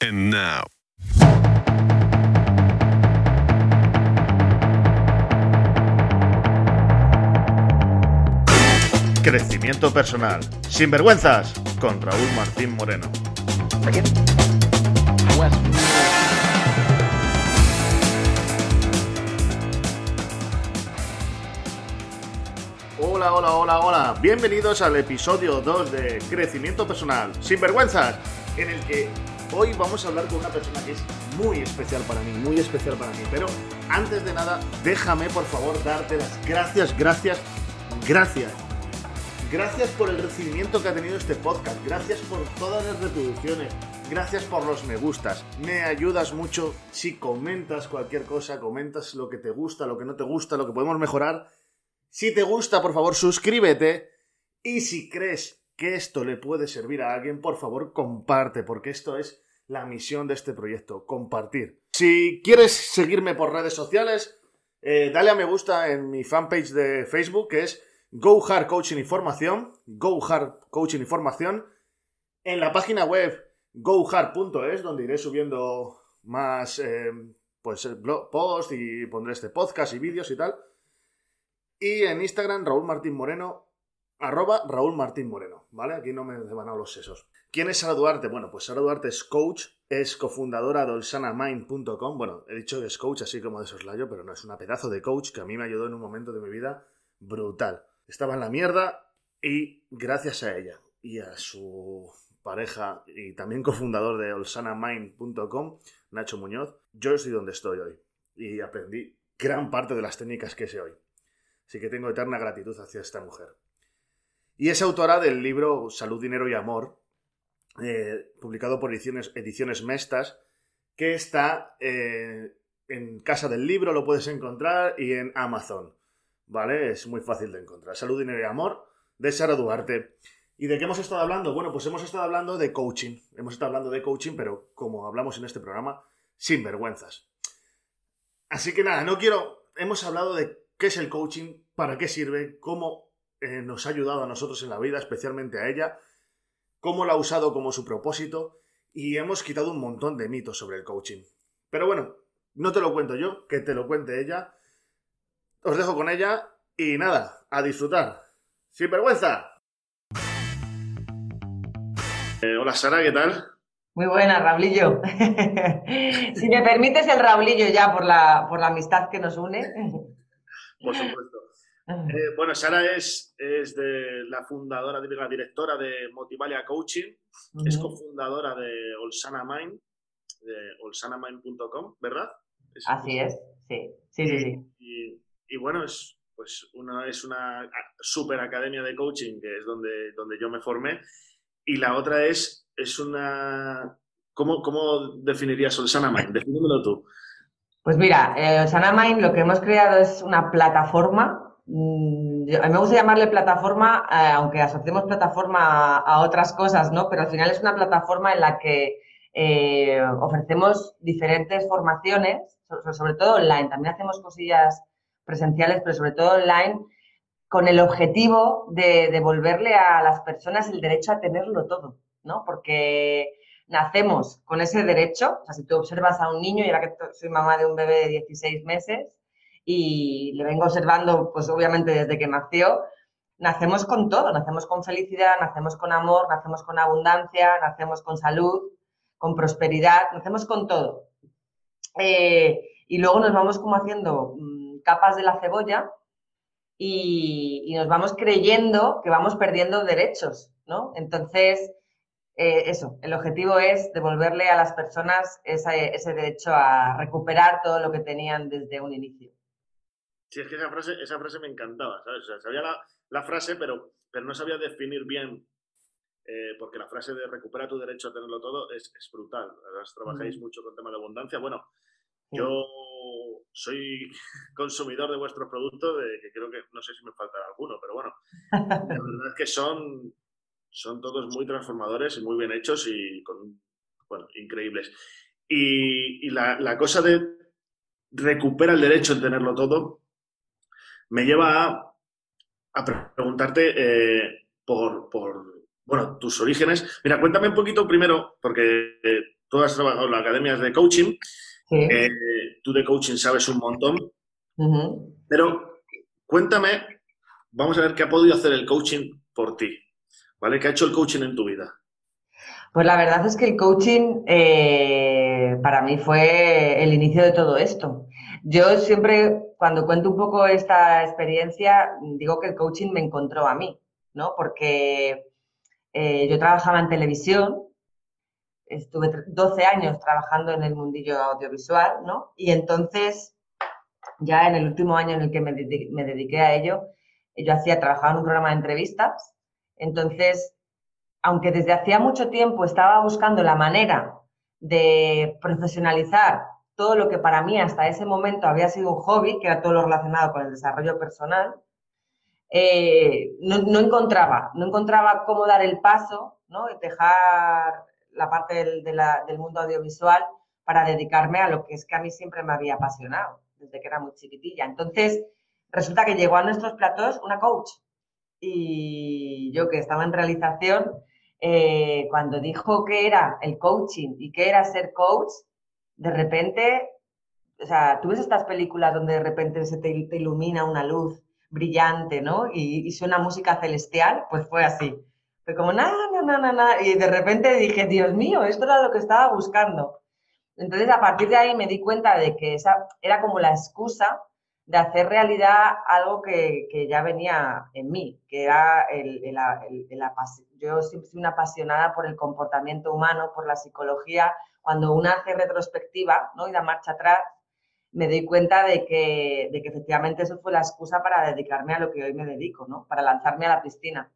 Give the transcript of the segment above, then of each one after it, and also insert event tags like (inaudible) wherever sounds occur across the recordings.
And now, Crecimiento personal. Sin vergüenzas. Con Raúl Martín Moreno. Hola, hola, hola, hola. Bienvenidos al episodio 2 de Crecimiento personal. Sin vergüenzas. En el que hoy vamos a hablar con una persona que es muy especial para mí, muy especial para mí. Pero antes de nada, déjame por favor darte las gracias, gracias, gracias Gracias por el recibimiento que ha tenido este podcast, gracias por todas las reproducciones, gracias por los me gustas. Me ayudas mucho si comentas cualquier cosa, comentas lo que te gusta, lo que no te gusta, lo que podemos mejorar. Si te gusta, por favor, suscríbete. Y si crees que esto le puede servir a alguien, por favor, comparte, porque esto es la misión de este proyecto, compartir. Si quieres seguirme por redes sociales, eh, dale a me gusta en mi fanpage de Facebook, que es Go Hard Coaching y Formación, Coaching y en la página web gohard.es, donde iré subiendo más eh, pues post y pondré este podcast y vídeos y tal. Y en Instagram, Raúl Martín Moreno, arroba Raúl Martín Moreno, ¿vale? Aquí no me van los sesos. ¿Quién es Sara Duarte? Bueno, pues Sara Duarte es coach, es cofundadora de olsanamind.com. Bueno, he dicho que es coach así como de soslayo, pero no, es una pedazo de coach que a mí me ayudó en un momento de mi vida brutal estaba en la mierda y gracias a ella y a su pareja y también cofundador de olsanamind.com, Nacho Muñoz, yo estoy donde estoy hoy y aprendí gran parte de las técnicas que sé hoy. Así que tengo eterna gratitud hacia esta mujer. Y es autora del libro Salud, Dinero y Amor, eh, publicado por ediciones, ediciones Mestas, que está eh, en Casa del Libro, lo puedes encontrar, y en Amazon. ¿vale? Es muy fácil de encontrar. Salud, dinero y amor, de Sara Duarte. ¿Y de qué hemos estado hablando? Bueno, pues hemos estado hablando de coaching. Hemos estado hablando de coaching, pero como hablamos en este programa, sin vergüenzas. Así que nada, no quiero... Hemos hablado de qué es el coaching, para qué sirve, cómo eh, nos ha ayudado a nosotros en la vida, especialmente a ella, cómo lo ha usado como su propósito, y hemos quitado un montón de mitos sobre el coaching. Pero bueno, no te lo cuento yo, que te lo cuente ella, os dejo con ella y nada, a disfrutar. ¡Sin vergüenza! Eh, hola Sara, ¿qué tal? Muy buena, Raulillo. (laughs) si me permites el Raulillo ya por la, por la amistad que nos une. por supuesto. Eh, bueno, Sara es, es de la fundadora, la directora de Motivalia Coaching, es cofundadora de Olsana Mind, de olsanamind.com, ¿verdad? Así es, sí, sí, sí. sí y bueno, es, pues una, es una super academia de coaching, que es donde, donde yo me formé, y la otra es, es una... ¿Cómo, cómo definirías Olsana Mind? Defínemelo tú. Pues mira, eh, Olsana Mind lo que hemos creado es una plataforma. Mm, a mí me gusta llamarle plataforma, eh, aunque asociemos plataforma a, otras cosas, ¿no? Pero al final es una plataforma en la que eh, ofrecemos diferentes formaciones, sobre todo online. También hacemos cosillas presenciales, pero sobre todo online, con el objetivo de devolverle a las personas el derecho a tenerlo todo, ¿no? Porque nacemos con ese derecho, o sea, si tú observas a un niño, y ahora que soy mamá de un bebé de 16 meses y le vengo observando, pues obviamente desde que nació, nacemos con todo, nacemos con felicidad, nacemos con amor, nacemos con abundancia, nacemos con salud, con prosperidad, nacemos con todo. Eh, y luego nos vamos como haciendo mm, capas de la cebolla y, nos vamos creyendo que vamos perdiendo derechos, ¿no? Entonces, eh, eso, el objetivo es devolverle a las personas ese, derecho a recuperar todo lo que tenían desde un inicio. Sí, es que esa frase, esa frase me encantaba, ¿sabes? sabía la, frase, pero, pero no sabía definir bien eh, porque la frase de recupera tu derecho a tenerlo todo es, brutal. Además, trabajáis mucho con tema de abundancia. Bueno, yo soy (laughs) consumidor de vuestros productos, de, que creo que no sé si me falta alguno, pero bueno, la (laughs) verdad es que son, son todos muy transformadores y muy bien hechos y con, bueno, increíbles. Y, la, cosa de recupera el derecho en tenerlo todo me lleva a, a preguntarte eh, por, por, bueno, tus orígenes. Mira, cuéntame un poquito primero, porque eh, tú has trabajado en las academias de coaching eh, tú de coaching sabes un montón. Pero cuéntame, vamos a ver qué ha podido hacer el coaching por ti. ¿Vale? ¿Qué ha hecho el coaching en tu vida? Pues la verdad es que el coaching eh, para mí fue el inicio de todo esto. Yo siempre, cuando cuento un poco esta experiencia, digo que el coaching me encontró a mí, ¿no? Porque eh, yo trabajaba en televisión estuve 12 años trabajando en el mundillo audiovisual, ¿no? Y entonces, ya en el último año en el que me, dediqué, a ello, yo hacía, trabajaba en un programa de entrevistas, entonces, aunque desde hacía mucho tiempo estaba buscando la manera de profesionalizar todo lo que para mí hasta ese momento había sido un hobby, que era todo lo relacionado con el desarrollo personal, eh, no, no, encontraba, no encontraba cómo dar el paso, ¿no? dejar la parte del, mundo audiovisual para dedicarme a lo que es que a mí siempre me había apasionado desde que era muy chiquitilla. Entonces, resulta que llegó a nuestros platos una coach y yo que estaba en realización, eh, cuando dijo que era el coaching y que era ser coach, de repente, o sea, tú ves estas películas donde de repente se te, ilumina una luz brillante, ¿no? Y, y suena música celestial, pues fue así. Fue como, nada, nada, nada, y de repente dije, Dios mío, esto era lo que estaba buscando. Entonces, a partir de ahí me di cuenta de que esa era como la excusa de hacer realidad algo que, ya venía en mí, que era el, el, el, yo siempre soy una apasionada por el comportamiento humano, por la psicología. Cuando una hace retrospectiva ¿no? y da marcha atrás, me doy cuenta de que, de que efectivamente eso fue la excusa para dedicarme a lo que hoy me dedico, ¿no? para lanzarme a la piscina.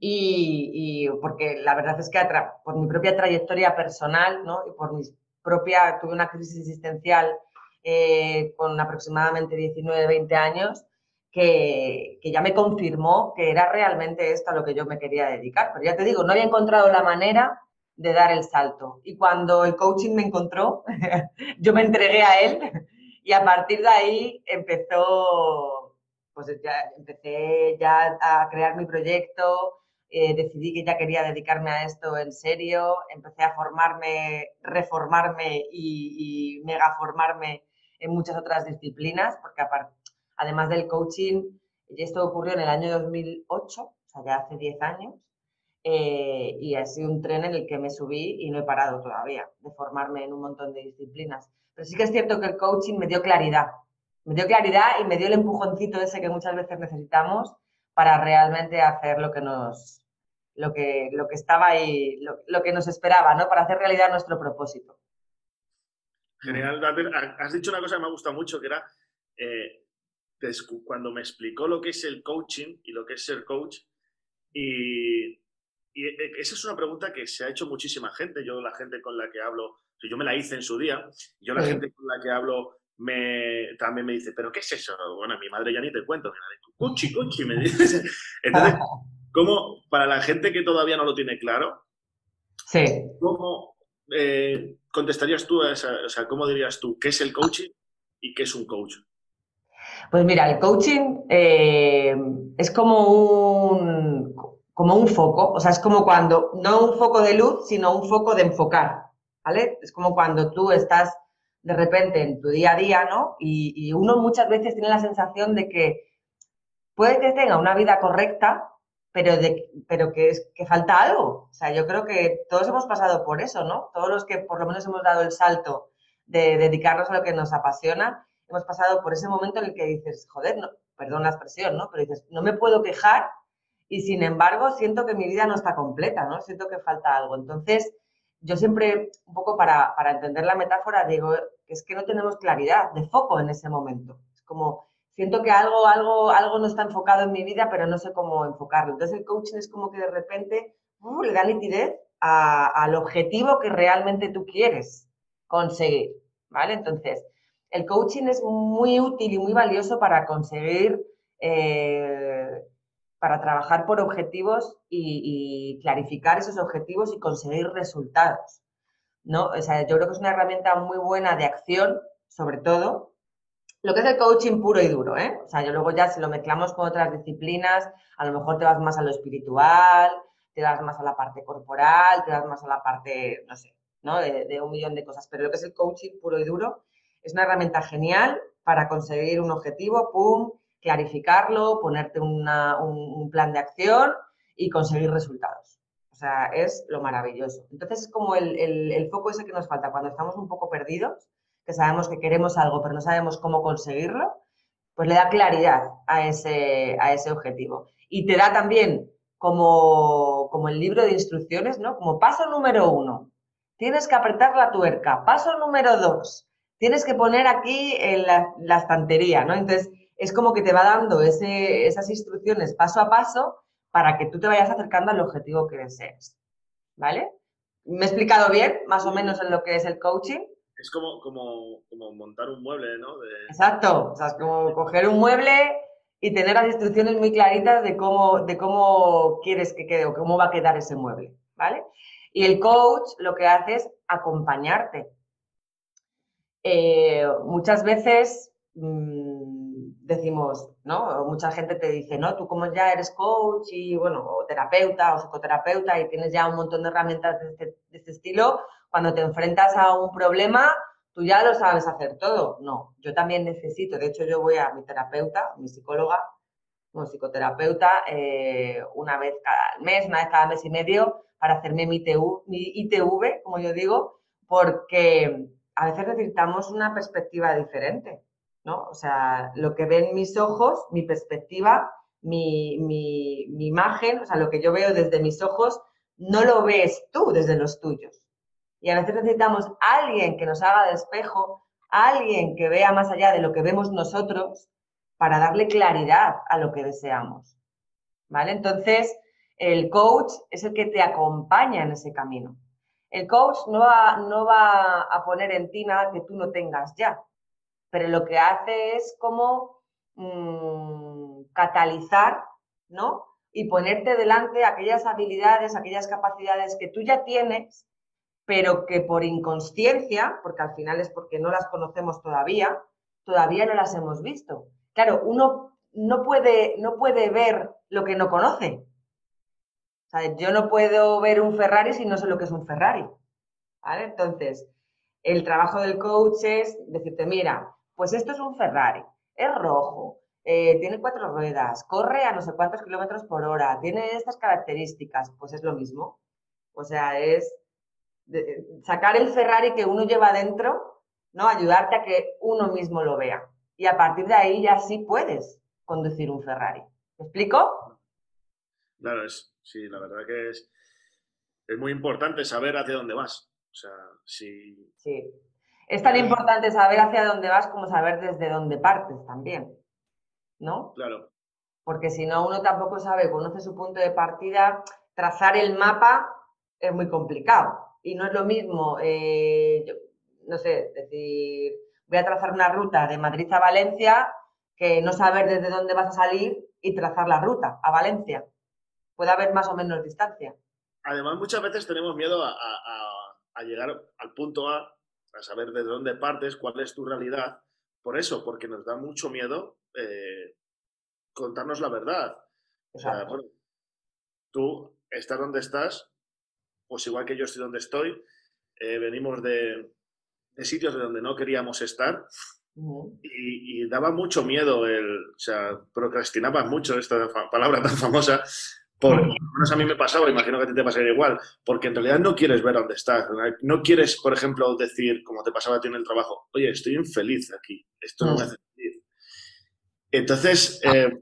Y, porque la verdad es que por mi propia trayectoria personal, ¿no? Y por mi propia, tuve una crisis existencial eh, con aproximadamente 19, 20 años, que, que, ya me confirmó que era realmente esto a lo que yo me quería dedicar. Pero ya te digo, no había encontrado la manera de dar el salto. Y cuando el coaching me encontró, (laughs) yo me entregué a él y a partir de ahí empezó pues ya empecé ya a crear mi proyecto, eh, decidí que ya quería dedicarme a esto en serio, empecé a formarme, reformarme y, y mega formarme en muchas otras disciplinas, porque además del coaching, y esto ocurrió en el año 2008, o sea, ya hace 10 años, eh, y ha sido un tren en el que me subí y no he parado todavía de formarme en un montón de disciplinas. Pero sí que es cierto que el coaching me dio claridad, me dio claridad y me dio el empujoncito ese que muchas veces necesitamos para realmente hacer lo que nos lo que, lo que estaba ahí, lo, que nos esperaba, ¿no? Para hacer realidad nuestro propósito. Genial, has dicho una cosa que me ha gustado mucho, que era eh, cuando me explicó lo que es el coaching y lo que es ser coach, y, y, eh, esa es una pregunta que se ha hecho muchísima gente, yo la gente con la que hablo, yo me la hice en su día, yo la gente con la que hablo me, también me dice, ¿pero qué es eso? Bueno, mi madre ya ni te cuento, cuchi, cuchi, me dice. (laughs) Entonces, (laughs) ¿cómo, para la gente que todavía no lo tiene claro, sí. ¿cómo eh, contestarías tú a esa, o sea, cómo dirías tú qué es el coaching y qué es un coach? Pues mira, el coaching eh, es como un, como un foco, o sea, es como cuando, no un foco de luz, sino un foco de enfocar, ¿vale? Es como cuando tú estás de repente en tu día a día, ¿no? Y, uno muchas veces tiene la sensación de que puede que tenga una vida correcta, pero, de, pero que, es, que falta algo. O sea, yo creo que todos hemos pasado por eso, ¿no? Todos los que por lo menos hemos dado el salto de dedicarnos a lo que nos apasiona, hemos pasado por ese momento en el que dices, joder, no, perdón la expresión, ¿no? Pero dices, no me puedo quejar y sin embargo siento que mi vida no está completa, ¿no? Siento que falta algo. Entonces, yo siempre, un poco para, para entender la metáfora, digo que es que no tenemos claridad de foco en ese momento. Es como, siento que algo, algo, algo no está enfocado en mi vida, pero no sé cómo enfocarlo. Entonces el coaching es como que de repente uh, le da nitidez al objetivo que realmente tú quieres conseguir, ¿vale? Entonces, el coaching es muy útil y muy valioso para conseguir, eh, para trabajar por objetivos y, clarificar esos objetivos y conseguir resultados, ¿no? O sea, yo creo que es una herramienta muy buena de acción, sobre todo, lo que es el coaching puro y duro, ¿eh? O sea, yo luego ya si lo mezclamos con otras disciplinas, a lo mejor te vas más a lo espiritual, te vas más a la parte corporal, te vas más a la parte, no sé, ¿no? De, un millón de cosas. Pero lo que es el coaching puro y duro es una herramienta genial para conseguir un objetivo, pum, clarificarlo, ponerte un, plan de acción y conseguir resultados. O sea, es lo maravilloso. Entonces es como el, el foco ese que nos falta cuando estamos un poco perdidos que sabemos que queremos algo, pero no sabemos cómo conseguirlo, pues le da claridad a ese, a ese objetivo. Y te da también como, como el libro de instrucciones, ¿no? Como paso número uno, tienes que apretar la tuerca. Paso número dos, tienes que poner aquí en la, estantería, ¿no? Entonces, es como que te va dando ese, esas instrucciones paso a paso para que tú te vayas acercando al objetivo que desees. ¿Vale? ¿Me he explicado bien, más o menos, en lo que es el coaching? Es como, como, como montar un mueble, ¿no? Exacto, o sea, es como coger un mueble y tener las instrucciones muy claritas de cómo, de cómo quieres que quede o cómo va a quedar ese mueble, ¿vale? Y el coach lo que hace es acompañarte. Eh, muchas veces mm, decimos, ¿no? Mucha gente te dice, ¿no? Tú como ya eres coach y, bueno, o terapeuta o psicoterapeuta y tienes ya un montón de herramientas de este, de este estilo, cuando te enfrentas a un problema, tú ya lo sabes hacer todo. No, yo también necesito, de hecho yo voy a mi terapeuta, mi psicóloga, como psicoterapeuta, eh, una vez cada mes, una vez cada mes y medio, para hacerme mi, mi ITV, como yo digo, porque a veces necesitamos una perspectiva diferente, ¿no? O sea, lo que ven mis ojos, mi perspectiva, mi, mi imagen, o sea, lo que yo veo desde mis ojos, no lo ves tú desde los tuyos. Y a veces necesitamos alguien que nos haga de espejo, alguien que vea más allá de lo que vemos nosotros para darle claridad a lo que deseamos. ¿Vale? Entonces, el coach es el que te acompaña en ese camino. El coach no va, no va a poner en ti nada que tú no tengas ya, pero lo que hace es como mm, catalizar, ¿no? Y ponerte delante aquellas habilidades, aquellas capacidades que tú ya tienes pero que por inconsciencia, porque al final es porque no las conocemos todavía, todavía no las hemos visto. Claro, uno no puede, no puede ver lo que no conoce. yo no puedo ver un Ferrari si no sé lo que es un Ferrari. Entonces, el trabajo del coach es decirte, mira, pues esto es un Ferrari, es rojo, eh, tiene cuatro ruedas, corre a no sé cuántos kilómetros por hora, tiene estas características, pues es lo mismo. O sea, es sacar el Ferrari que uno lleva dentro, ¿no? Ayudarte a que uno mismo lo vea. Y a partir de ahí ya sí puedes conducir un Ferrari. ¿Me explico? Claro, es, sí, la verdad que es, es muy importante saber hacia dónde vas. O sea, si... Sí. Es tan importante saber hacia dónde vas como saber desde dónde partes también. ¿No? Claro. Porque si no, uno tampoco sabe, conoce su punto de partida, trazar el mapa es muy complicado y no es lo mismo, eh, no sé, decir, voy a trazar una ruta de Madrid a Valencia que no saber desde dónde vas a salir y trazar la ruta a Valencia. Puede haber más o menos distancia. Además, muchas veces tenemos miedo a, llegar al punto A, a saber desde dónde partes, cuál es tu realidad. Por eso, porque nos da mucho miedo eh, contarnos la verdad. O sea, tú estás donde estás pues igual que yo estoy donde estoy, eh, venimos de, sitios de donde no queríamos estar y, daba mucho miedo, el, o sea, procrastinabas mucho, esta palabra tan famosa, porque a mí me pasaba, imagino que a ti te pasaría igual, porque en realidad no quieres ver dónde estás, no quieres, por ejemplo, decir, como te pasaba a ti en el trabajo, oye, estoy infeliz aquí, esto no me hace feliz. Entonces, eh,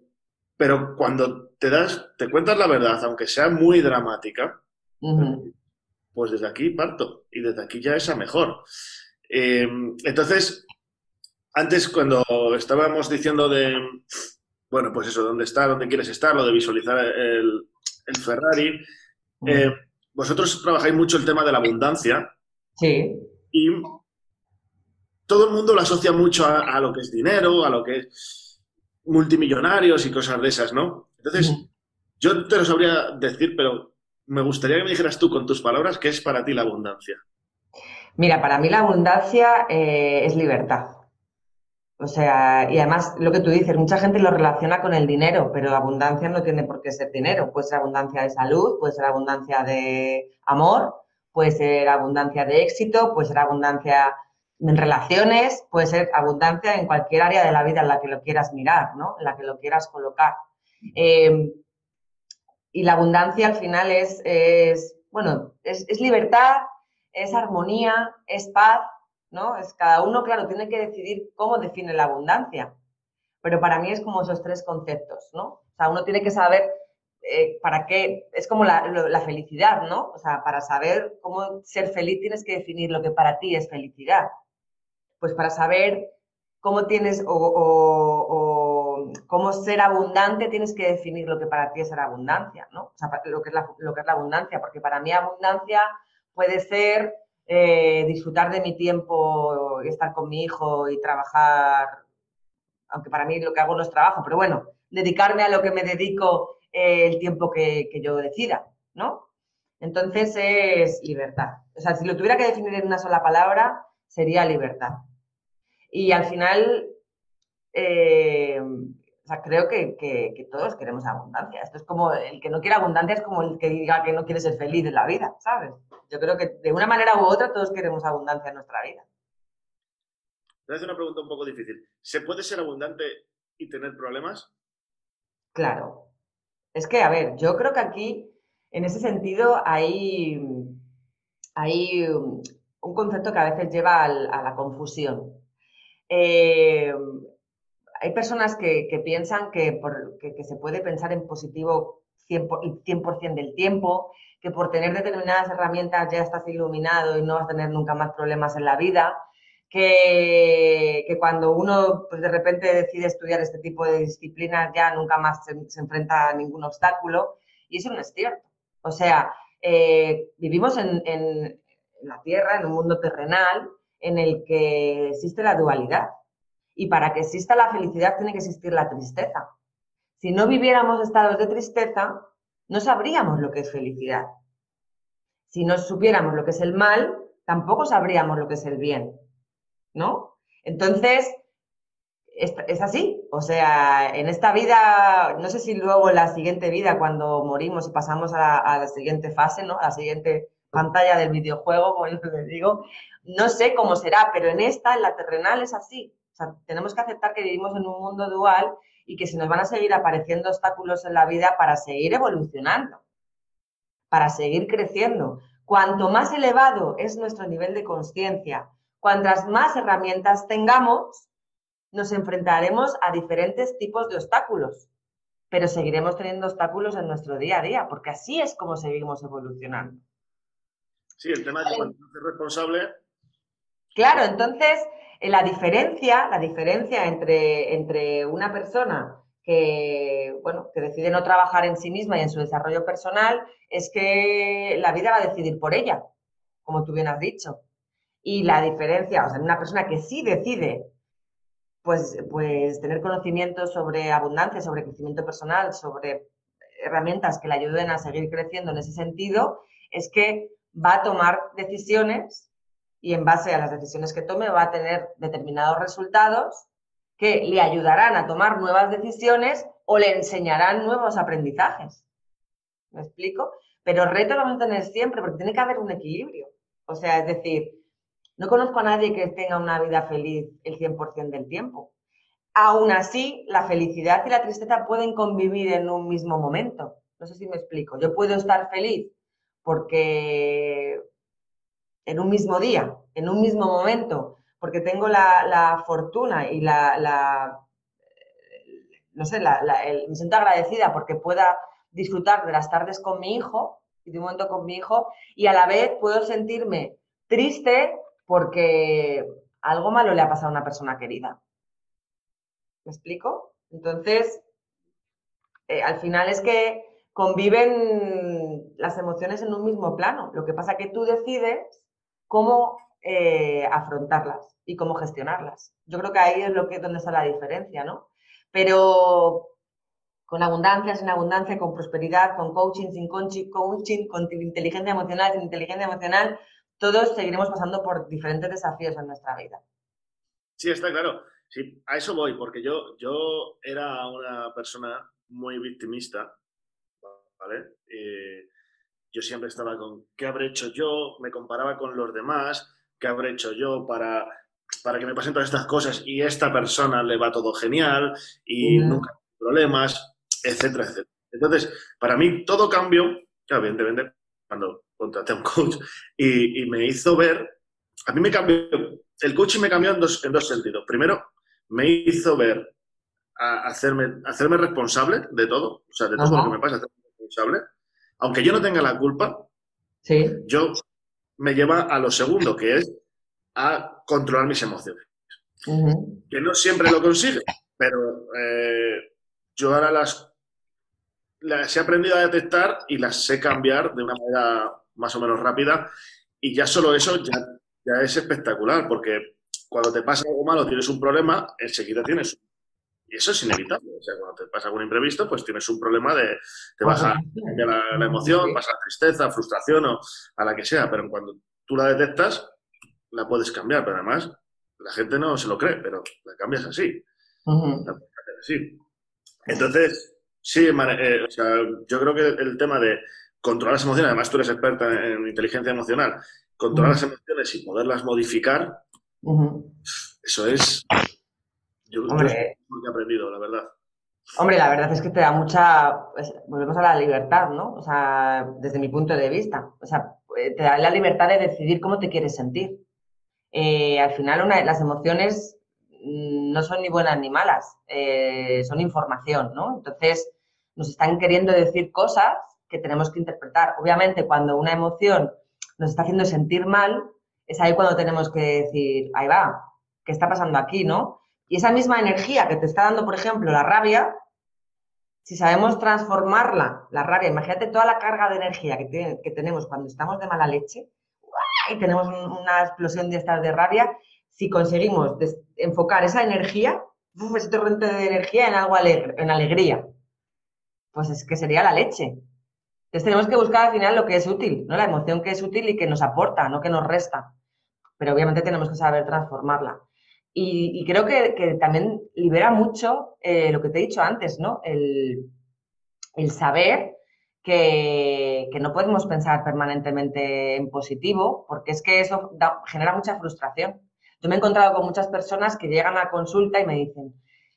pero cuando te das, te cuentas la verdad, aunque sea muy dramática, pues desde aquí parto y desde aquí ya es a mejor. Eh, entonces, antes cuando estábamos diciendo de, bueno, pues eso, dónde está, dónde quieres estar, lo de visualizar el, Ferrari, Eh, vosotros trabajáis mucho el tema de la abundancia. Sí. Y todo el mundo lo asocia mucho a, lo que es dinero, a lo que es multimillonarios y cosas de esas, ¿no? Entonces, yo te lo sabría decir, pero me gustaría que me dijeras tú con tus palabras qué es para ti la abundancia. Mira, para mí la abundancia eh, es libertad. O sea, y además lo que tú dices, mucha gente lo relaciona con el dinero, pero abundancia no tiene por qué ser dinero. Puede ser abundancia de salud, puede ser abundancia de amor, puede ser abundancia de éxito, puede ser abundancia en relaciones, puede ser abundancia en cualquier área de la vida en la que lo quieras mirar, ¿no? En la que lo quieras colocar. Eh, y la abundancia al final es, bueno, es libertad, es armonía, es paz, ¿no? Es cada uno, claro, tiene que decidir cómo define la abundancia. Pero para mí es como esos tres conceptos, ¿no? O sea, uno tiene que saber eh, para qué, es como la, felicidad, ¿no? O sea, para saber cómo ser feliz tienes que definir lo que para ti es felicidad. Pues para saber cómo tienes o, cómo ser abundante tienes que definir lo que para ti es ser abundancia, ¿no? O sea, lo que es lo que es la abundancia, porque para mí abundancia puede ser eh, disfrutar de mi tiempo y estar con mi hijo y trabajar, aunque para mí lo que hago no es trabajo, pero bueno, dedicarme a lo que me dedico eh, el tiempo que, yo decida, ¿no? Entonces es libertad. O sea, si lo tuviera que definir en una sola palabra, sería libertad. Y al final, eh, o sea, creo que, que, todos queremos abundancia. Esto es como el que no quiere abundancia es como el que diga que no quiere ser feliz en la vida, ¿sabes? Yo creo que de una manera u otra todos queremos abundancia en nuestra vida. Te hacer una pregunta un poco difícil. ¿Se puede ser abundante y tener problemas? Claro. Es que, a ver, yo creo que aquí, en ese sentido, hay, hay un concepto que a veces lleva a la confusión. Eh, hay personas que, piensan que, se puede pensar en positivo 100%, 100 del tiempo, que por tener determinadas herramientas ya estás iluminado y no vas a tener nunca más problemas en la vida, que, cuando uno pues, de repente decide estudiar este tipo de disciplinas ya nunca más se, enfrenta a ningún obstáculo. Y eso no es cierto. O sea, eh, vivimos en la Tierra, en un mundo terrenal, en el que existe la dualidad. Y para que exista la felicidad tiene que existir la tristeza. Si no viviéramos estados de tristeza, no sabríamos lo que es felicidad. Si no supiéramos lo que es el mal, tampoco sabríamos lo que es el bien, ¿no? Entonces, es, así. O sea, en esta vida, no sé si luego en la siguiente vida, cuando morimos y pasamos a, la siguiente fase, ¿no? A la siguiente pantalla del videojuego, como yo te digo, no sé cómo será, pero en esta, en la terrenal, es así. O sea, tenemos que aceptar que vivimos en un mundo dual y que se nos van a seguir apareciendo obstáculos en la vida para seguir evolucionando, para seguir creciendo. Cuanto más elevado es nuestro nivel de conciencia, cuantas más herramientas tengamos, nos enfrentaremos a diferentes tipos de obstáculos, pero seguiremos teniendo obstáculos en nuestro día a día, porque así es como seguimos evolucionando. Sí, el tema de cuando ser responsable. Claro, entonces la diferencia, la diferencia entre, entre una persona que, bueno, que decide no trabajar en sí misma y en su desarrollo personal es que la vida va a decidir por ella, como tú bien has dicho. Y la diferencia, o sea, una persona que sí decide pues, pues tener conocimiento sobre abundancia, sobre crecimiento personal, sobre herramientas que le ayuden a seguir creciendo en ese sentido, es que va a tomar decisiones y en base a las decisiones que tome va a tener determinados resultados que le ayudarán a tomar nuevas decisiones o le enseñarán nuevos aprendizajes. ¿Me explico? Pero el reto lo vamos a tener siempre porque tiene que haber un equilibrio. O sea, es decir, no conozco a nadie que tenga una vida feliz el 100% del tiempo. Aún así, la felicidad y la tristeza pueden convivir en un mismo momento. No sé si me explico. Yo puedo estar feliz porque en un mismo día, en un mismo momento, porque tengo la, fortuna y la, no sé, me siento agradecida porque pueda disfrutar de las tardes con mi hijo y de un momento con mi hijo y a la vez puedo sentirme triste porque algo malo le ha pasado a una persona querida. ¿Me explico? Entonces, eh, al final es que conviven las emociones en un mismo plano. Lo que pasa es que tú decides cómo eh, afrontarlas y cómo gestionarlas. Yo creo que ahí es lo que, donde está la diferencia, ¿no? Pero con abundancia, sin abundancia, con prosperidad, con coaching, sin coaching, con inteligencia emocional, sin inteligencia emocional, todos seguiremos pasando por diferentes desafíos en nuestra vida. Sí, está claro. Sí, a eso voy, porque yo, yo era una persona muy victimista, ¿vale? Eh, yo siempre estaba con qué habré hecho yo, me comparaba con los demás, qué habré hecho yo para, para que me pasen todas estas cosas y a esta persona le va todo genial y nunca hay problemas, etcétera, etcétera. Entonces, para mí todo cambió, claro, evidentemente, cuando contraté a un coach y, me hizo ver, a mí me cambió, el coaching me cambió en dos, en dos sentidos. Primero, me hizo ver a hacerme, hacerme responsable de todo, o sea, de todo lo que me pasa, hacerme responsable. Aunque yo no tenga la culpa, ¿Sí? yo me lleva a lo segundo, que es a controlar mis emociones. Que no siempre lo consigue, pero eh, yo ahora las, las he aprendido a detectar y las sé cambiar de una manera más o menos rápida y ya solo eso ya, ya es espectacular, porque cuando te pasa algo malo, tienes un problema, enseguida tienes y eso es inevitable. O sea, cuando te pasa algún imprevisto, pues tienes un problema de. Te baja la, la, emoción, pasa la tristeza, frustración o a la que sea. Pero cuando tú la detectas, la puedes cambiar. Pero además, la gente no se lo cree, pero la cambias así. Entonces, sí, eh, o sea, yo creo que el tema de controlar las emociones, además tú eres experta en inteligencia emocional, controlar las emociones y poderlas modificar, eso es Hombre, he aprendido, la verdad. Hombre, la verdad es que te da mucha, pues, volvemos a la libertad, ¿no? O sea, desde mi punto de vista, o sea, te da la libertad de decidir cómo te quieres sentir. Eh, al final, una, las emociones mm, no son ni buenas ni malas, eh, son información, ¿no? Entonces, nos están queriendo decir cosas que tenemos que interpretar. Obviamente, cuando una emoción nos está haciendo sentir mal, es ahí cuando tenemos que decir, ahí va, ¿qué está pasando aquí, no? Y esa misma energía que te está dando, por ejemplo, la rabia, si sabemos transformarla, la rabia, imagínate toda la carga de energía que, tenemos cuando estamos de mala leche y tenemos una explosión de estas de rabia, si conseguimos enfocar esa energía, ese torrente de energía en algo en alegría, pues es que sería la leche. Entonces tenemos que buscar al final lo que es útil, ¿no? La emoción que es útil y que nos aporta, no que nos resta. Pero obviamente tenemos que saber transformarla. Y, creo que, también libera mucho eh, lo que te he dicho antes, ¿no? El, saber que, no podemos pensar permanentemente en positivo, porque es que eso genera mucha frustración. Yo me he encontrado con muchas personas que llegan a consulta y me dicen,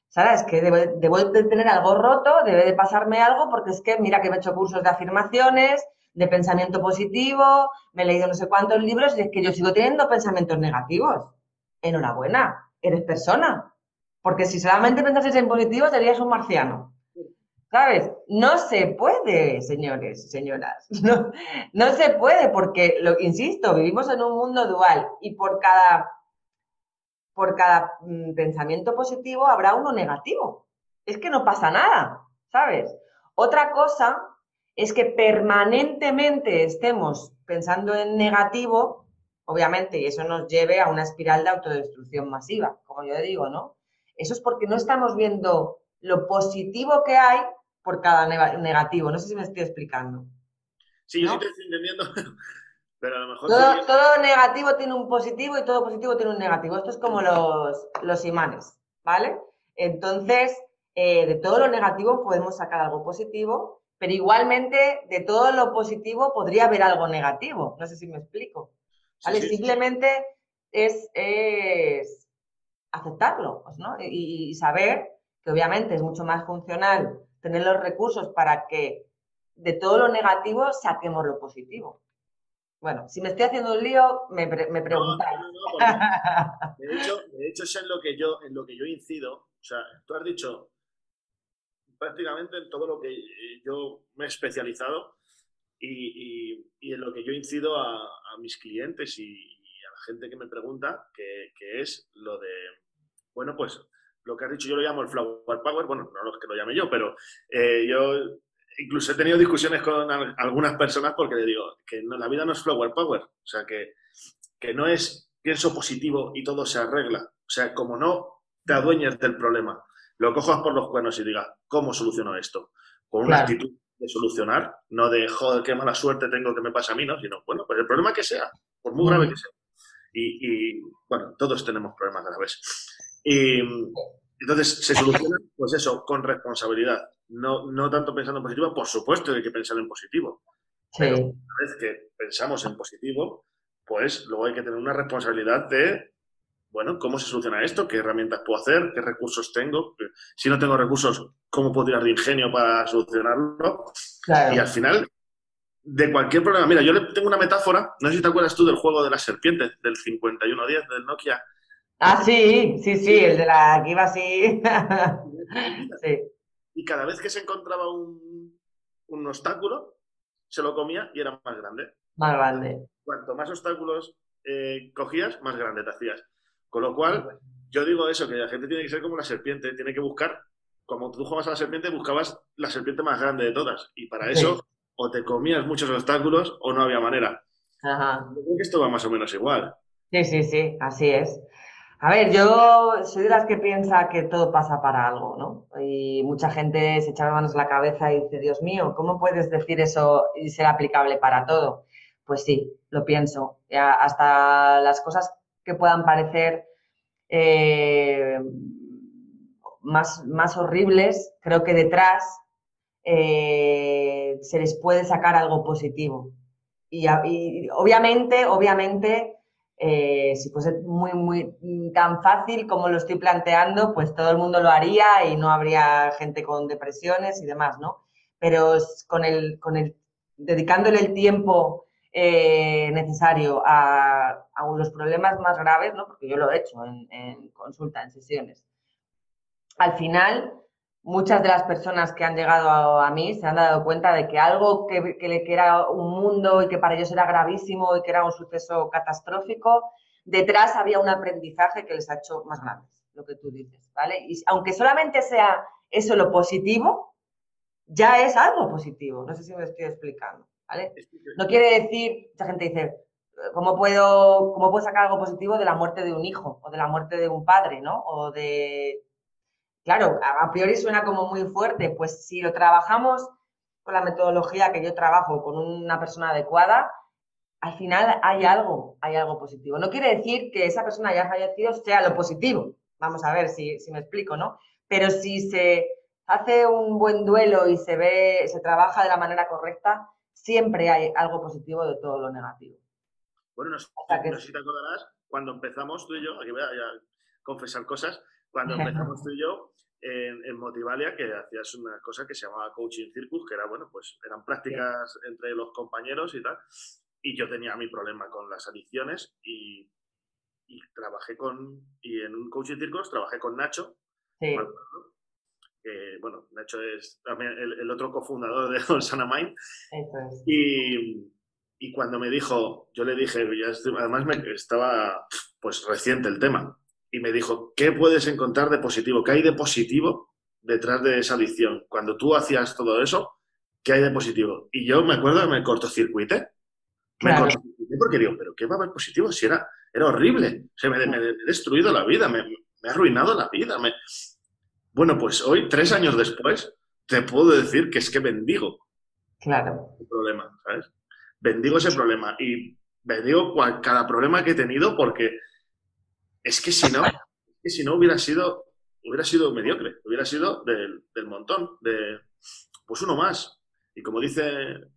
Sara, es que debo, de tener algo roto, debe de pasarme algo, porque es que mira que me he hecho cursos de afirmaciones, de pensamiento positivo, me he leído no sé cuántos libros y es que yo sigo teniendo pensamientos negativos. Enhorabuena, eres persona. Porque si solamente pensases en positivo, serías un marciano. ¿Sabes? No se puede, señores, señoras. (laughs) No, no se puede porque, lo insisto, vivimos en un mundo dual y por cada, por cada mm, pensamiento positivo habrá uno negativo. Es que no pasa nada, ¿sabes? Otra cosa es que permanentemente estemos pensando en negativo obviamente, y eso nos lleve a una espiral de autodestrucción masiva, como yo digo, ¿no? Eso es porque no estamos viendo lo positivo que hay por cada negativo. No sé si me estoy explicando. Sí, yo sí te estoy entendiendo, (laughs) pero a lo mejor... Todo, negativo tiene un positivo y todo positivo tiene un negativo. Esto es como los, los imanes, ¿vale? Entonces, eh, de todo lo negativo podemos sacar algo positivo, pero igualmente de todo lo positivo podría haber algo negativo. No sé si me explico. Simplemente es, aceptarlo, pues, ¿no? Y, saber que obviamente es mucho más funcional tener los recursos para que de todo lo negativo saquemos lo positivo. Bueno, si me estoy haciendo un lío, me, me preguntáis. (laughs) de, hecho, de hecho, es en lo, que yo, en lo que yo incido. O sea, tú has dicho prácticamente en todo lo que yo me he especializado y, en lo que yo incido a, mis clientes y, a la gente que me pregunta, que, es lo de, bueno, pues lo que has dicho yo lo llamo el flower power, bueno, no lo que lo llame yo, pero eh, yo incluso he tenido discusiones con algunas personas porque le digo que no, la vida no es flower power, o sea, que, que no es pienso positivo y todo se arregla. O sea, como no te adueñes del problema, lo cojas por los cuernos y digas, ¿cómo soluciono esto? Con una actitud de solucionar, no de, joder, qué mala suerte tengo que me pasa a mí, ¿no? Sino, bueno, pues el problema que sea, por muy grave mm. que sea. Y, bueno, todos tenemos problemas graves. Y entonces se soluciona, pues eso, con responsabilidad. No, no tanto pensando en positivo, por supuesto hay que pensar en positivo. Pero una vez que pensamos en positivo, pues luego hay que tener una responsabilidad de, bueno, ¿cómo se soluciona esto? ¿Qué herramientas puedo hacer? ¿Qué recursos tengo? Si no tengo recursos, ¿cómo puedo tirar de ingenio para solucionarlo? Y al final, de cualquier problema, mira, yo le tengo una metáfora, no sé si te acuerdas tú del juego de las serpientes, del 5110 del Nokia. Ah, sí, sí, sí, el de la que iba así. (laughs) sí. Y cada vez que se encontraba un, un obstáculo, se lo comía y era más grande. Más grande cuanto más obstáculos eh, cogías, más grande te hacías. Con lo cual, yo digo eso, que la gente tiene que ser como la serpiente, tiene que buscar, como tú jugabas a la serpiente, buscabas la serpiente más grande de todas. Y para eso, o te comías muchos obstáculos o no había manera. Ajá. Yo creo que esto va más o menos igual. Sí, sí, sí, así es. A ver, yo soy de las que piensa que todo pasa para algo, ¿no? Y mucha gente se echa manos a la cabeza y dice, Dios mío, ¿cómo puedes decir eso y ser aplicable para todo? Pues sí, lo pienso. hasta las cosas que puedan parecer eh, más, más, horribles, creo que detrás eh, se les puede sacar algo positivo. Y, obviamente, obviamente, eh, si fuese muy, muy tan fácil como lo estoy planteando, pues todo el mundo lo haría y no habría gente con depresiones y demás, ¿no? Pero con el, con el dedicándole el tiempo eh, necesario a, los problemas más graves, ¿no? porque yo lo he hecho en, consulta, en sesiones. Al final, muchas de las personas que han llegado a, mí se han dado cuenta de que algo que, que, era un mundo y que para ellos era gravísimo y que era un suceso catastrófico, detrás había un aprendizaje que les ha hecho más grandes, lo que tú dices, ¿vale? Y aunque solamente sea eso lo positivo, ya es algo positivo. No sé si me estoy explicando. No quiere decir, mucha gente dice, ¿cómo puedo, ¿cómo puedo sacar algo positivo de la muerte de un hijo o de la muerte de un padre, ¿no? O de... Claro, a priori suena como muy fuerte, pues si lo trabajamos con la metodología que yo trabajo, con una persona adecuada, al final hay algo, hay algo positivo. No quiere decir que esa persona haya fallecido sea lo positivo. Vamos a ver si, si me explico, ¿no? Pero si se hace un buen duelo y se ve, se trabaja de la manera correcta, siempre hay algo positivo de todo lo negativo. Bueno, no, sé si te acordarás, cuando empezamos tú y yo, aquí voy a, confesar cosas, cuando empezamos tú y yo en, Motivalia, que hacías una cosa que se llamaba Coaching Circus, que era, bueno, pues eran prácticas entre los compañeros y tal, y yo tenía mi problema con las adicciones y, trabajé con, y en un Coaching Circus trabajé con Nacho, sí. bueno, de hecho es también el, otro cofundador de (laughs) Olsana Mind. Y, y, cuando me dijo, yo le dije, además me, estaba pues reciente el tema, y me dijo, ¿qué puedes encontrar de positivo? ¿Qué hay de positivo detrás de esa adicción? Cuando tú hacías todo eso, ¿qué hay de positivo? Y yo me acuerdo me cortocircuité. Me cortocircuité porque digo, ¿pero qué va a haber positivo si era, era horrible? O me, me, he destruido la vida, me, me ha arruinado la vida. Bueno, pues hoy, tres años después, te puedo decir que es que bendigo. Claro. El problema, ¿sabes? Bendigo ese problema y bendigo cada problema que he tenido porque es que si no, que si no hubiera sido, hubiera sido mediocre, hubiera sido del, montón, de pues uno más. Y como dice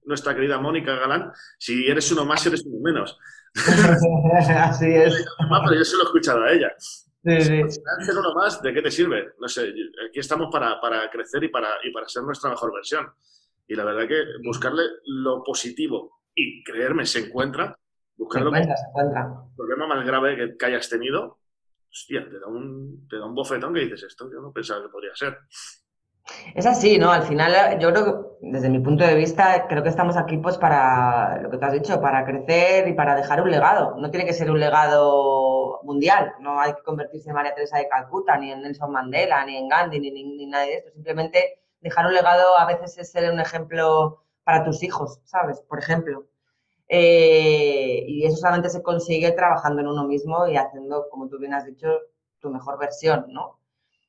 nuestra querida Mónica Galán, si eres uno más, eres uno menos. (laughs) Así es. Pero yo se lo he escuchado a ella. Sí, Hacer uno más, ¿de qué te sirve? No sé, aquí estamos para, crecer y para, y para ser nuestra mejor versión. Y la verdad que buscarle lo positivo y creerme se encuentra, buscarlo. Se se encuentra. El problema más grave que, hayas tenido, hostia, te da, un, te da un bofetón que dices esto, yo no pensaba que podría ser. Es así, ¿no? Al final, yo creo que desde mi punto de vista, creo que estamos aquí pues para, lo que te has dicho, para crecer y para dejar un legado. No tiene que ser un legado mundial, no hay que convertirse en María Teresa de Calcuta, ni en Nelson Mandela, ni en Gandhi, ni, ni, nada de esto. Simplemente dejar un legado a veces es ser un ejemplo para tus hijos, ¿sabes? Por ejemplo. Eh, y eso solamente se consigue trabajando en uno mismo y haciendo, como tú bien has dicho, tu mejor versión, ¿no?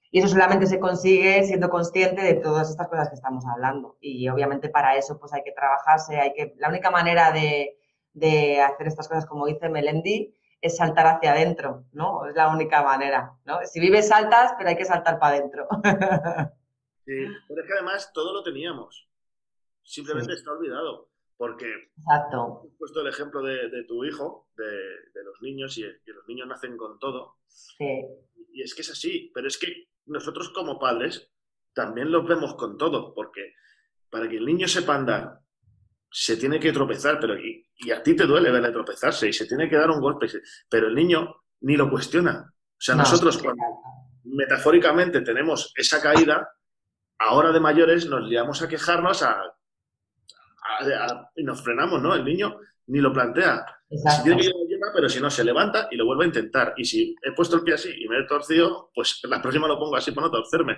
Y eso solamente se consigue siendo consciente de todas estas cosas que estamos hablando. Y obviamente para eso pues hay que trabajarse, hay que... La única manera de, de hacer estas cosas, como dice Melendi, es saltar hacia adentro, ¿no? Es la única manera, ¿no? Si vives saltas, pero hay que saltar para adentro. (laughs) Sí, pero es que además todo lo teníamos. Simplemente está olvidado. Porque Exacto. has puesto el ejemplo de, tu hijo, de, los niños, y, los niños nacen con todo. Sí. Y es que es así, pero es que nosotros como padres también los vemos con todo, porque para que el niño sepa andar, se tiene que tropezar, pero y, a ti te duele verle tropezarse y se tiene que dar un golpe, pero el niño ni lo cuestiona. O sea, nosotros cuando metafóricamente tenemos esa caída, ahora de mayores nos liamos a quejarnos a, y nos frenamos, ¿no? El niño ni lo plantea. Si tiene que llevar, pero si no, se levanta y lo vuelve a intentar. Y si he puesto el pie así y me he torcido, pues la próxima lo pongo así para no torcerme.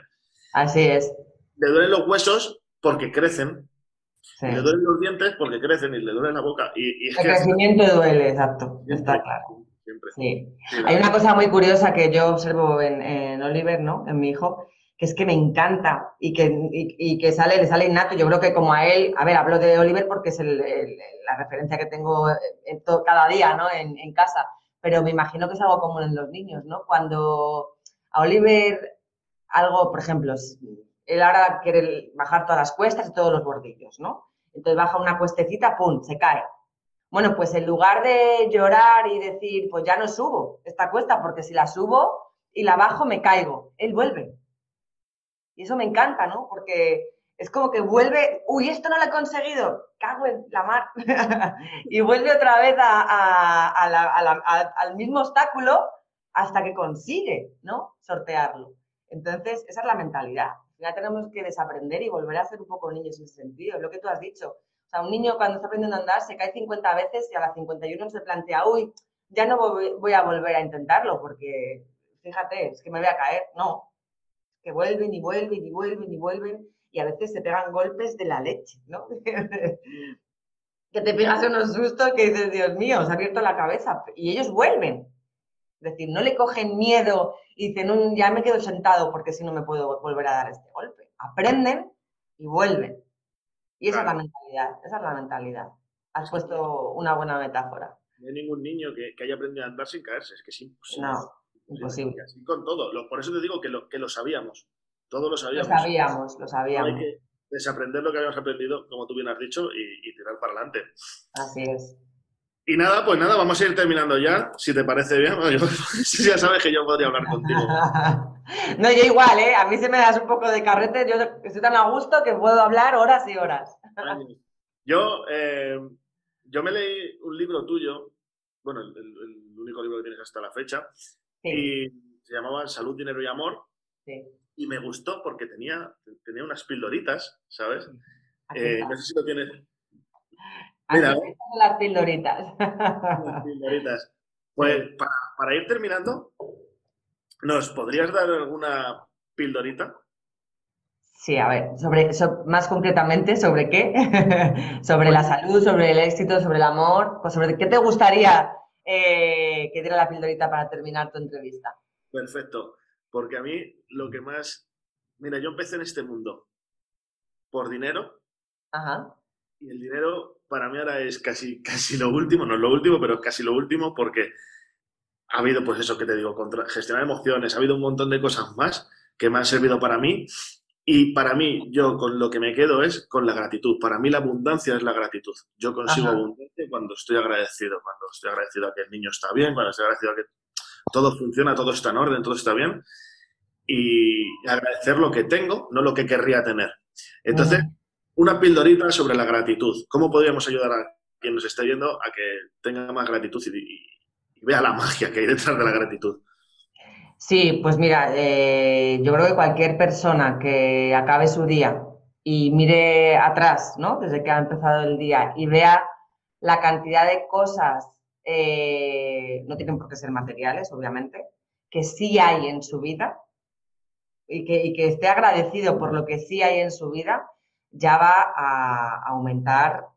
Así es. Le duelen los huesos porque crecen, le duelen los dientes porque crecen y le duele la boca. Y, el crecimiento duele, exacto, está claro. Sí. Hay una cosa muy curiosa que yo observo en, Oliver, ¿no? En mi hijo, es que me encanta y que, que sale, le sale innato. Yo creo que como a él, a ver, hablo de Oliver porque es la referencia que tengo en cada día, ¿no? En, en, casa. Pero me imagino que es algo común en los niños, ¿no? Cuando a Oliver algo, por ejemplo, él ahora quiere bajar todas las cuestas y todos los bordillos, ¿no? Entonces baja una cuestecita, ¡pum!, se cae. Bueno, pues en lugar de llorar y decir, pues ya no subo esta cuesta, porque si la subo y la bajo me caigo, él vuelve. Y eso me encanta, ¿no? Porque es como que vuelve, uy, esto no lo he conseguido, cago en la mar. (laughs) y vuelve otra vez al mismo obstáculo hasta que consigue, ¿no? Sortearlo. Entonces, esa es la mentalidad ya tenemos que desaprender y volver a ser un poco niños en ese sentido, lo que tú has dicho. O sea, un niño cuando está aprendiendo a andar se cae 50 veces y a las 51 se plantea, uy, ya no voy, a volver a intentarlo porque, fíjate, es que me voy a caer. No, que vuelven y vuelven y vuelven y vuelven y a veces se pegan golpes de la leche, ¿no? (laughs) que te pegas unos sustos que dices, Dios mío, se ha abierto la cabeza y ellos vuelven. Es decir, no le cogen miedo y dicen, ya me quedo sentado porque si no me puedo volver a dar este golpe. Aprenden y vuelven. Y esa es la mentalidad, esa es la mentalidad. Has puesto una buena metáfora. No hay ningún niño que, haya aprendido a andar sin caerse, es que es imposible. No, imposible. Así con todo. por eso te digo que lo, que lo sabíamos. Todos lo sabíamos. Lo sabíamos, lo sabíamos. hay que desaprender lo que habíamos aprendido, como tú bien has dicho, y tirar para adelante. Así es. Y nada, pues nada, vamos a ir terminando ya, si te parece bien. (laughs) ya sabes que yo podría hablar contigo. (laughs) no, yo igual, ¿eh? A mí se me das un poco de carrete, yo estoy tan a gusto que puedo hablar horas y horas. yo, eh, yo me leí un libro tuyo, bueno, el, único libro que tienes hasta la fecha, y se llamaba Salud, Dinero y Amor. Sí. Y me gustó porque tenía, tenía unas pildoritas, ¿sabes? Eh, no sé si lo tienes Mira, las pildoritas. Las pildoritas. (laughs) Pues para, ir terminando, ¿nos podrías dar alguna pildorita? Sí, a ver, sobre, más concretamente, ¿sobre qué? (laughs) sobre la salud, sobre el éxito, sobre el amor. Pues sobre qué te gustaría eh, que diera la pildorita para terminar tu entrevista. Perfecto, porque a mí lo que más... Mira, yo empecé en este mundo por dinero. Ajá. Y el dinero para mí ahora es casi, (laughs) casi lo último, no es lo último, pero es casi lo último porque ha habido, pues eso que te digo, contra, gestionar emociones, ha habido un montón de cosas más que me han servido para mí. Y para mí, yo con lo que me quedo es con la gratitud. Para mí la abundancia es la gratitud. Yo consigo abundancia cuando estoy agradecido, cuando estoy agradecido a que el niño está bien, cuando estoy agradecido a que todo funciona, todo está en orden, todo está bien. Y agradecer lo que tengo, no lo que querría tener. Entonces, una pildorita sobre la gratitud. ¿Cómo podríamos ayudar a quien nos esté viendo a que tenga más gratitud y, vea la (laughs) magia que hay detrás de la gratitud? Sí, pues mira, eh, yo creo que cualquier persona que acabe su día y mire atrás, ¿no? Desde que ha empezado el día y vea la cantidad de cosas, eh, no tienen por qué ser materiales, obviamente, que sí hay en su vida, y que, esté agradecido por lo que sí hay en su vida, ya va a aumentar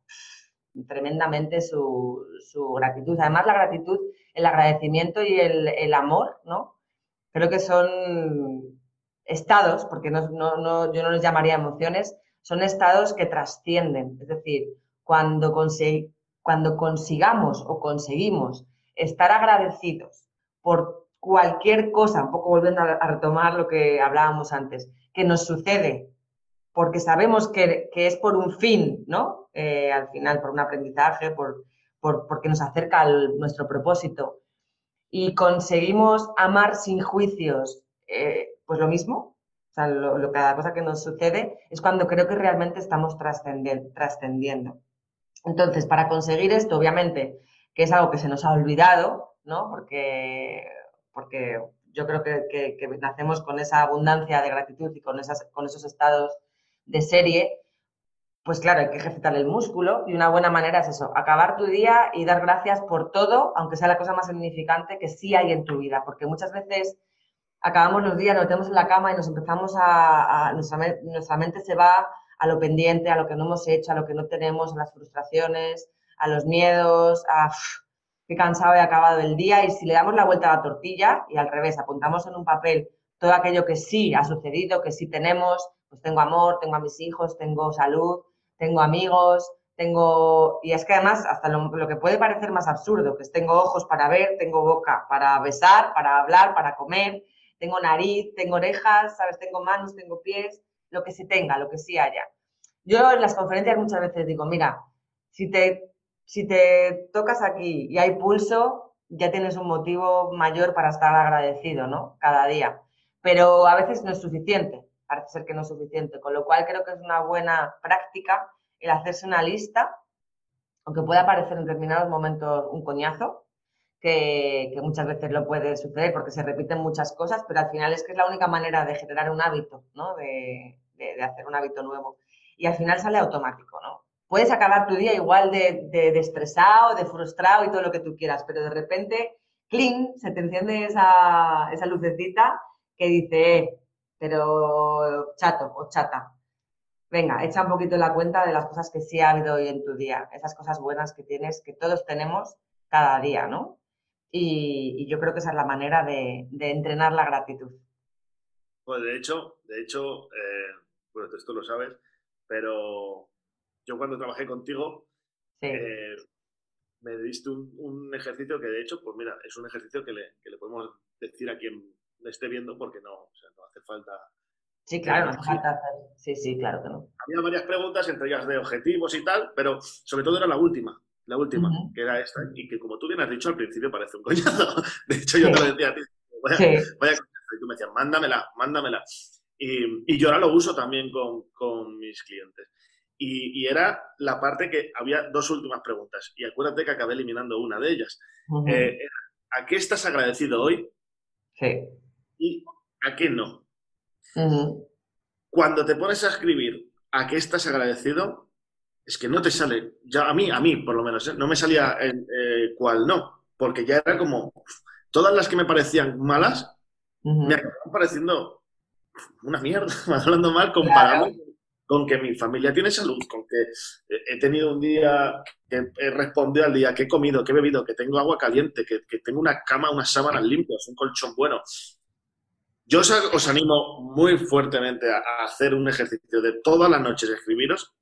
tremendamente su, gratitud. Además, la gratitud, el agradecimiento y el, amor, ¿no? Creo que son estados, porque no, yo no les llamaría emociones, son estados que trascienden. Es decir, cuando, cuando consigamos o conseguimos estar agradecidos por cualquier cosa, un poco volviendo a retomar lo que hablábamos antes, que nos sucede, porque sabemos que, es por un fin, ¿no? Eh, al final, por un aprendizaje, por, porque nos acerca a nuestro propósito. Y conseguimos amar sin juicios, eh, pues lo mismo. O sea, lo, cada cosa que nos sucede es cuando creo que realmente estamos trascendiendo. Entonces, para conseguir esto, obviamente, que es algo que se nos ha olvidado, ¿no? Porque, porque yo creo que, nacemos con esa abundancia de gratitud y con esos estados de serie, pues claro, hay que ejercitar el músculo y una buena manera es eso, acabar tu día y dar gracias por todo, aunque sea la cosa más significante que sí hay en tu vida, porque muchas veces acabamos los días, nos metemos en la cama y nos empezamos a, nuestra, nuestra mente se va a lo pendiente, a lo que no hemos hecho, a lo que no tenemos, a las frustraciones, a los miedos, a qué cansado he acabado el día y si le damos la vuelta a la tortilla y al revés, apuntamos en un papel todo aquello que sí ha sucedido, que sí tenemos, pues tengo amor, tengo a mis hijos, tengo salud, tengo amigos, tengo... Y es que además, hasta lo, que puede parecer más absurdo, que tengo ojos para ver, tengo boca para besar, para hablar, para comer, tengo nariz, tengo orejas, ¿sabes? Tengo manos, tengo pies, lo que sí tenga, lo que sí haya. Yo en las conferencias muchas veces digo, mira, si te, si te tocas aquí y hay pulso, ya tienes un motivo mayor para estar agradecido, ¿no? Cada día. Pero a veces no es suficiente parece ser que no es suficiente. Con lo cual creo que es una buena práctica el hacerse una lista, aunque pueda parecer en determinados momentos un coñazo, que, muchas veces lo puede suceder porque se repiten muchas cosas, pero al final es que es la única manera de generar un hábito, ¿no? De, hacer un hábito nuevo. Y al final sale automático, ¿no? Puedes acabar tu día igual de, de, estresado, de frustrado y todo lo que tú quieras, pero de repente, cling, se te enciende esa, esa lucecita que dice, eh, pero chato o chata. Venga, echa un poquito la cuenta de las cosas que sí ha habido hoy en tu día, esas cosas buenas que tienes, que todos tenemos cada día, ¿no? Y, yo creo que esa es la manera de, entrenar la gratitud. Pues de hecho, de hecho, eh, bueno, esto lo sabes, pero yo cuando trabajé contigo, eh, me diste un, ejercicio que de hecho, pues mira, es un ejercicio que le, que le podemos decir a quien le esté viendo porque no, o sea, no hace falta. Sí, claro, no hace falta hacer. Sí, sí, claro que no. Había varias preguntas, entre ellas de objetivos y tal, pero sobre todo era la última, la última, que era esta, y que como tú bien has dicho al principio parece un coñazo. (laughs) De hecho, yo te lo decía a ti, vaya, vaya y tú me decías, mándamela, mándamela. Y, y, yo ahora lo uso también con, con mis clientes. Y, y, era la parte que había dos últimas preguntas. Y acuérdate que acabé eliminando una de ellas. Eh, ¿A qué estás agradecido hoy? Sí y a qué no. Cuando te pones a escribir a qué estás agradecido, es que no te sale, ya a mí, a mí por lo menos, ¿eh? no me salía eh, cuál no, porque ya era como, todas las que me parecían malas, me acababan pareciendo una mierda, (laughs) hablando mal, comparado con que mi familia tiene salud, con que he tenido un día que he respondido al día, que he comido, que he bebido, que tengo agua caliente, que, que tengo una cama, unas sábanas limpias, un colchón bueno. Yo os, animo muy fuertemente a, hacer un ejercicio de todas las noches, escribiros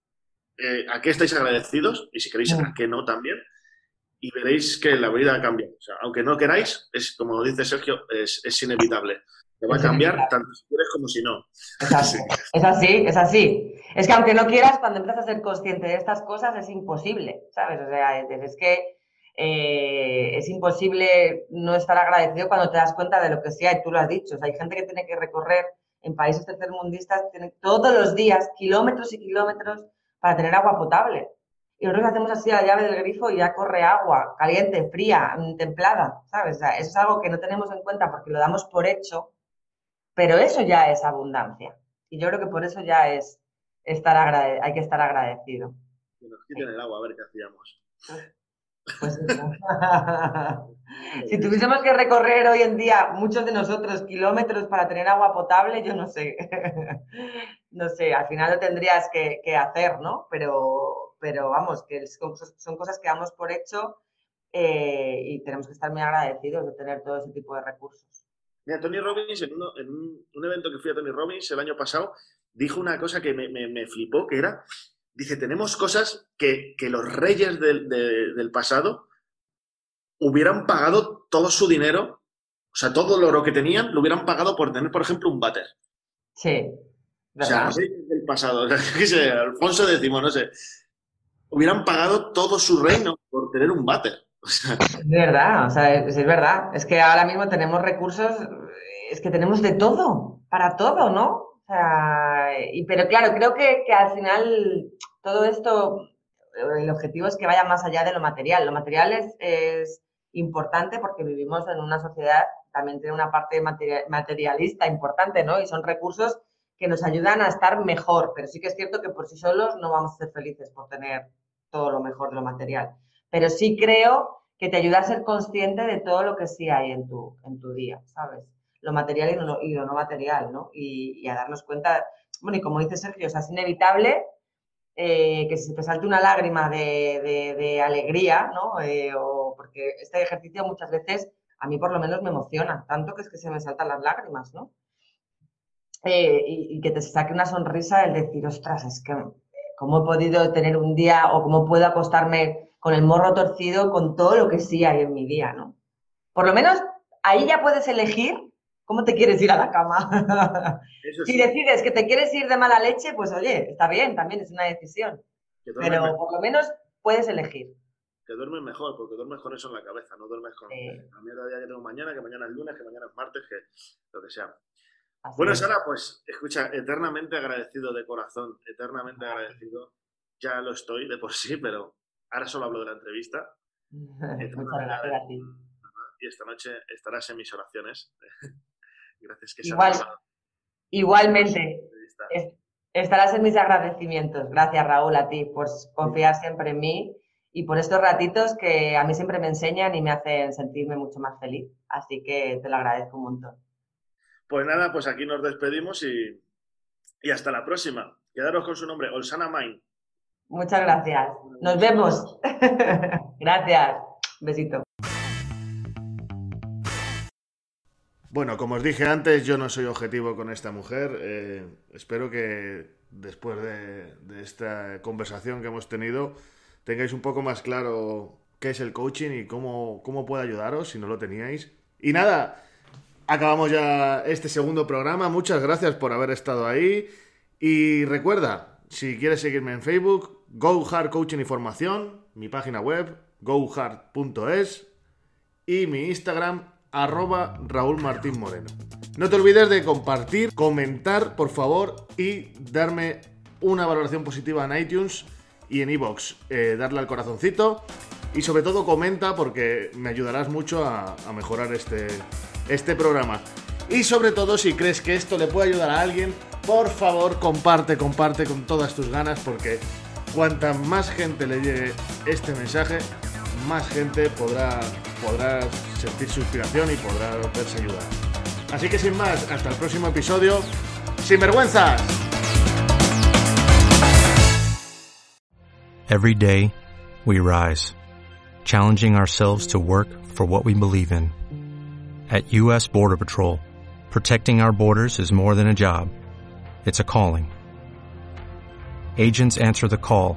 eh, a qué estáis agradecidos y si queréis a qué no también. Y veréis que la vida cambia. O sea, aunque no queráis, es como dice Sergio, es, inevitable. Te va a cambiar tanto si quieres como si no. Es así, (laughs) es así, es así. Es que aunque no quieras, cuando empiezas a ser consciente de estas cosas es imposible, ¿sabes? O sea, es que eh, es imposible no estar agradecido cuando te das cuenta de lo que sea, y tú lo has dicho. hay gente que tiene que recorrer en países tercermundistas todos los días kilómetros y kilómetros para tener agua potable. Y nosotros hacemos así la llave del grifo y ya corre agua, caliente, fría, mm, templada, ¿sabes? eso es algo que no tenemos en cuenta porque lo damos por hecho, pero eso ya es abundancia. Y yo creo que por eso ya es estar hay que estar agradecido. Que nos quiten el agua, a ver qué hacíamos. Pues (laughs) si tuviésemos que recorrer hoy en día muchos de nosotros kilómetros para tener agua potable, yo no sé. (laughs) no sé, al final lo tendrías que, hacer, ¿no? Pero, pero vamos, que son cosas que damos por hecho eh, y tenemos que estar muy agradecidos de tener todo ese tipo de recursos. Mira, Tony Robbins, en, un, evento que fui a Tony Robbins el año pasado, dijo una cosa que me, flipó, que era, dice, tenemos cosas que, los reyes del, pasado hubieran pagado todo su dinero, o sea, todo lo oro que tenían, lo hubieran pagado por tener, por ejemplo, un váter. Sí. O sea, los reyes del pasado, (laughs) Alfonso X, no sé, hubieran pagado todo su reino por tener un váter. Es verdad, o sea, es, verdad. Es que ahora mismo tenemos recursos, es que tenemos de todo, para todo, ¿no? Sea, y, pero claro, creo que, al final todo esto, el objetivo es que vaya más allá de lo material. Lo material es, importante porque vivimos en una sociedad, también tiene una parte materialista importante, ¿no? Y son recursos que nos ayudan a estar mejor, pero sí que es cierto que por sí solos no vamos a ser felices por tener todo lo mejor de lo material pero sí creo que te ayuda a ser consciente de todo lo que sí hay en tu, en tu día, ¿sabes? Lo material y lo, y lo no material, ¿no? Y, a darnos cuenta, bueno, y como dice Sergio, o sea, es inevitable eh, que se te salte una lágrima de, alegría, ¿no? Eh, o porque este ejercicio muchas veces a mí por lo menos me emociona, tanto que es que se me saltan las lágrimas, ¿no? Eh, y, y, que te saque una sonrisa el decir, ostras, es que cómo he podido tener un día o cómo puedo acostarme con el morro torcido, con todo lo que sí hay en mi día, ¿no? Por lo menos ahí ya puedes elegir cómo te quieres ir a la cama. (laughs) Si decides que te quieres ir de mala leche, pues oye, está bien, también es una decisión. Pero por lo menos puedes elegir. Que duermes mejor, porque duermes con eso en la cabeza, no duermes con sí. la mierda día que tengo mañana, que mañana es lunes, que mañana es martes, que lo que sea. bueno, Sara, pues escucha, eternamente agradecido de corazón, eternamente agradecido. Ya lo estoy de por sí, pero Ahora solo hablo de la entrevista. (laughs) Muchas gracias a ti. Y esta noche estarás en mis oraciones. Gracias que Igual, Igualmente. Estarás en mis agradecimientos. Gracias, Raúl, a ti por confiar siempre en mí y por estos ratitos que a mí siempre me enseñan y me hacen sentirme mucho más feliz. Así que te lo agradezco un montón. Pues nada, pues aquí nos despedimos y, y hasta la próxima. Quedaros con su nombre, Olsana Main. Muchas gracias. Nos vemos. (laughs) gracias. Besito. Bueno, como os dije antes, yo no soy objetivo con esta mujer. Eh, espero que después de, esta conversación que hemos tenido tengáis un poco más claro qué es el coaching y cómo, cómo puede ayudaros si no lo teníais. Y nada, acabamos ya este segundo programa. Muchas gracias por haber estado ahí. Y recuerda, si quieres seguirme en Facebook, Go Hard Coaching y Formación, mi página web, gohard.es y mi Instagram, arroba Raúl Martín Moreno. No te olvides de compartir, comentar, por favor, y darme una valoración positiva en iTunes y en iBox. Eh, darle al corazoncito y sobre todo comenta porque me ayudarás mucho a, a mejorar este, este programa. Y sobre todo si crees que esto le puede ayudar a alguien, por favor comparte, comparte con todas tus ganas porque cuanta más gente le llegue este mensaje, más gente podrá, podrá sentir su inspiración y podrá verse ayudar. Así que sin más, hasta el próximo episodio. ¡Sin vergüenzas! Every day, we rise, challenging ourselves to work for what we believe in. At U.S. Border Patrol, protecting our borders is more than a job. It's a calling. Agents answer the call,